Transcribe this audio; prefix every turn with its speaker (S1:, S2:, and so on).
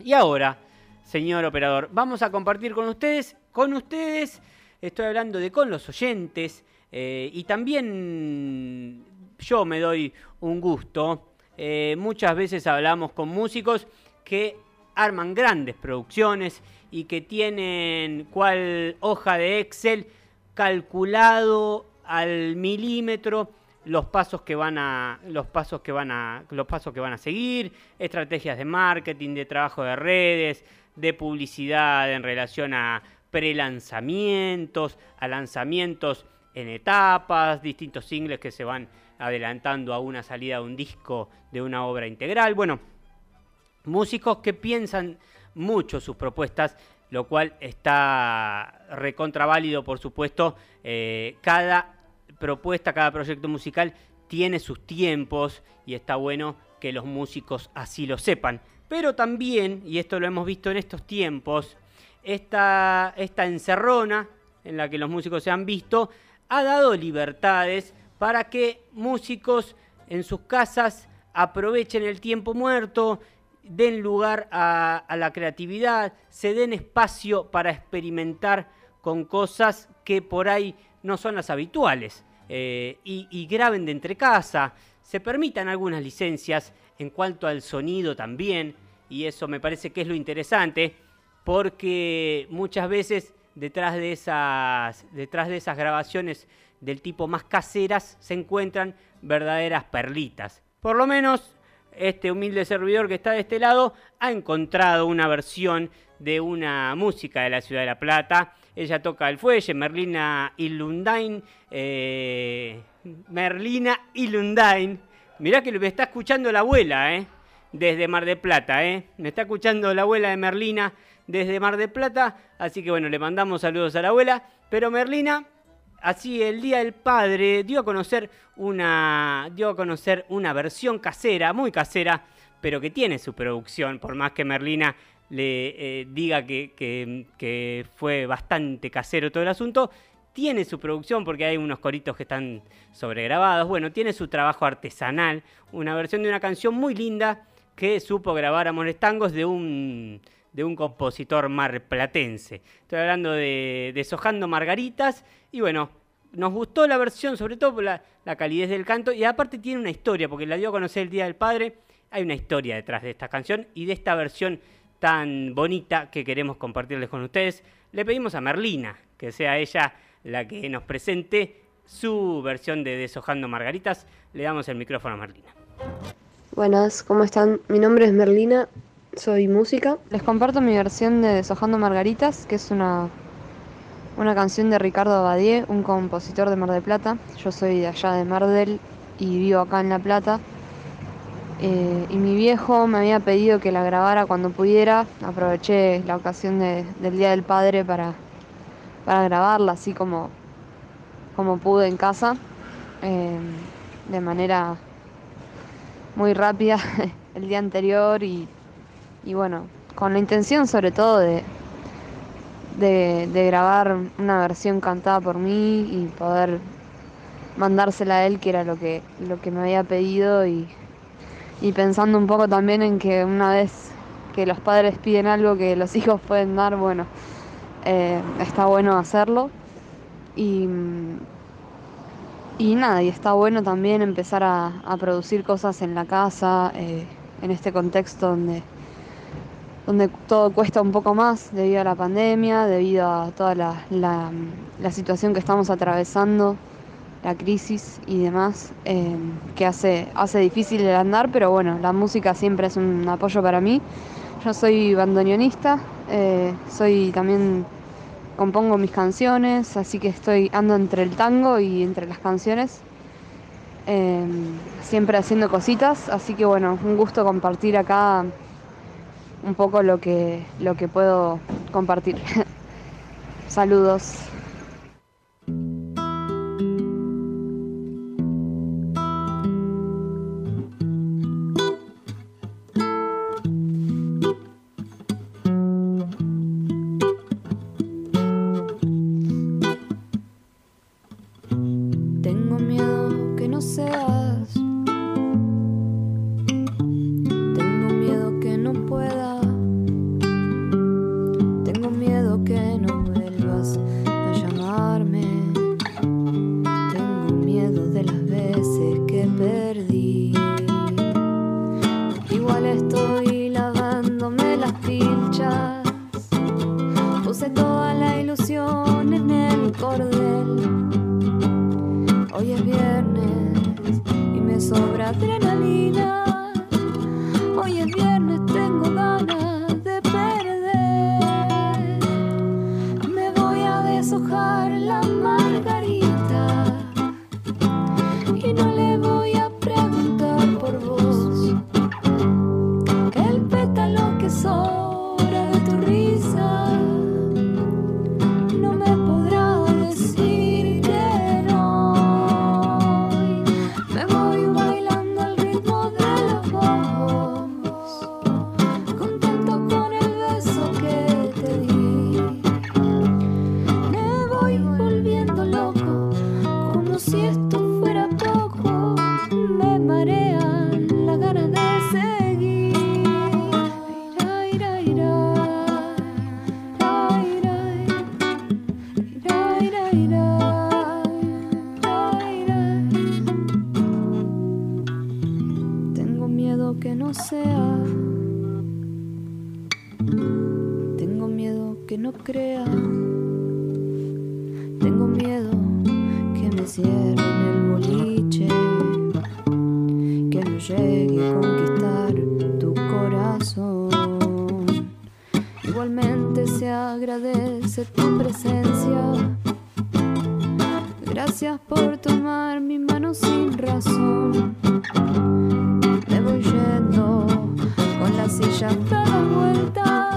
S1: Y ahora, señor operador, vamos a compartir con ustedes, con ustedes, estoy hablando de con los oyentes, eh, y también yo me doy un gusto. Eh, muchas veces hablamos con músicos que arman grandes producciones y que tienen cual hoja de Excel calculado al milímetro los pasos que van a los pasos que van a los pasos que van a seguir, estrategias de marketing, de trabajo de redes, de publicidad en relación a prelanzamientos, a lanzamientos en etapas, distintos singles que se van adelantando a una salida de un disco de una obra integral. Bueno, músicos que piensan mucho sus propuestas, lo cual está recontraválido, por supuesto. Eh, cada propuesta, cada proyecto musical tiene sus tiempos y está bueno que los músicos así lo sepan. Pero también, y esto lo hemos visto en estos tiempos, esta, esta encerrona en la que los músicos se han visto ha dado libertades para que músicos en sus casas aprovechen el tiempo muerto, den lugar a, la creatividad, se den espacio para experimentar con cosas que por ahí no son las habituales eh, y, y, graben de entre casa, se permitan algunas licencias en cuanto al sonido también y eso me parece que es lo interesante porque muchas veces detrás de esas, detrás de esas grabaciones del tipo más caseras se encuentran verdaderas perlitas. Por lo menos este humilde servidor que está de este lado ha encontrado una versión de una música de la ciudad de La Plata. Ella toca el fuelle, Merlina Ilundain. Eh, Merlina Ilundain. Mirá que me está escuchando la abuela, ¿eh? Desde Mar de Plata, ¿eh? Me está escuchando la abuela de Merlina desde Mar de Plata. Así que bueno, le mandamos saludos a la abuela. Pero Merlina así el Día del Padre dio a conocer una, dio a conocer una versión casera, muy casera, pero que tiene su producción, por más que Merlina le eh, diga que, que, fue bastante casero todo el asunto, tiene su producción porque hay unos coritos que están sobregrabados, bueno, tiene su trabajo artesanal, una versión de una canción muy linda que supo grabar a Molestangos de un de un compositor marplatense. Estoy hablando de Deshojando Margaritas y bueno, nos gustó la versión, sobre todo por la, calidez del canto y aparte tiene una historia, porque la dio a conocer el Día del Padre. Hay una historia detrás de esta canción y de esta versión tan bonita que queremos compartirles con ustedes. Le pedimos a Merlina que sea ella la que nos presente su versión de Deshojando Margaritas. Le damos el micrófono a Merlina.
S2: Buenas, ¿cómo están? Mi nombre es Merlina soy música. Les comparto mi versión de Deshojando Margaritas, que es una, una canción de Ricardo Abadie, un compositor de Mar del Plata. Yo soy de allá de Mar del y vivo acá en La Plata. Eh, y mi viejo me había pedido que la grabara cuando pudiera. Aproveché la ocasión del Día del Padre para, para grabarla así como, como pude en casa, eh, de manera muy rápida el día anterior y y bueno, con la intención sobre todo de, de, grabar una versión cantada por mí y poder mandársela a él, que era lo que, lo que me había pedido y, pensando un poco también en que una vez que los padres piden algo que los hijos pueden dar, bueno, eh, está bueno hacerlo. Y, y nada, y está bueno también empezar a, producir cosas en la casa, eh, en este contexto donde donde todo cuesta un poco más debido a la pandemia, debido a toda la, situación que estamos atravesando, la crisis y demás, eh, que hace, hace difícil el andar, pero bueno, la música siempre es un apoyo para mí. Yo soy bandoneonista, eh, soy también compongo mis canciones, así que estoy ando entre el tango y entre las canciones. Eh, siempre haciendo cositas, así que bueno, un gusto compartir acá un poco lo que, lo que puedo compartir. Saludos.
S3: Crea. Tengo miedo que me cierren el boliche, que no llegue a conquistar tu corazón. Igualmente se agradece tu presencia. Gracias por tomar mi mano sin razón. Me voy yendo con la silla dada vuelta.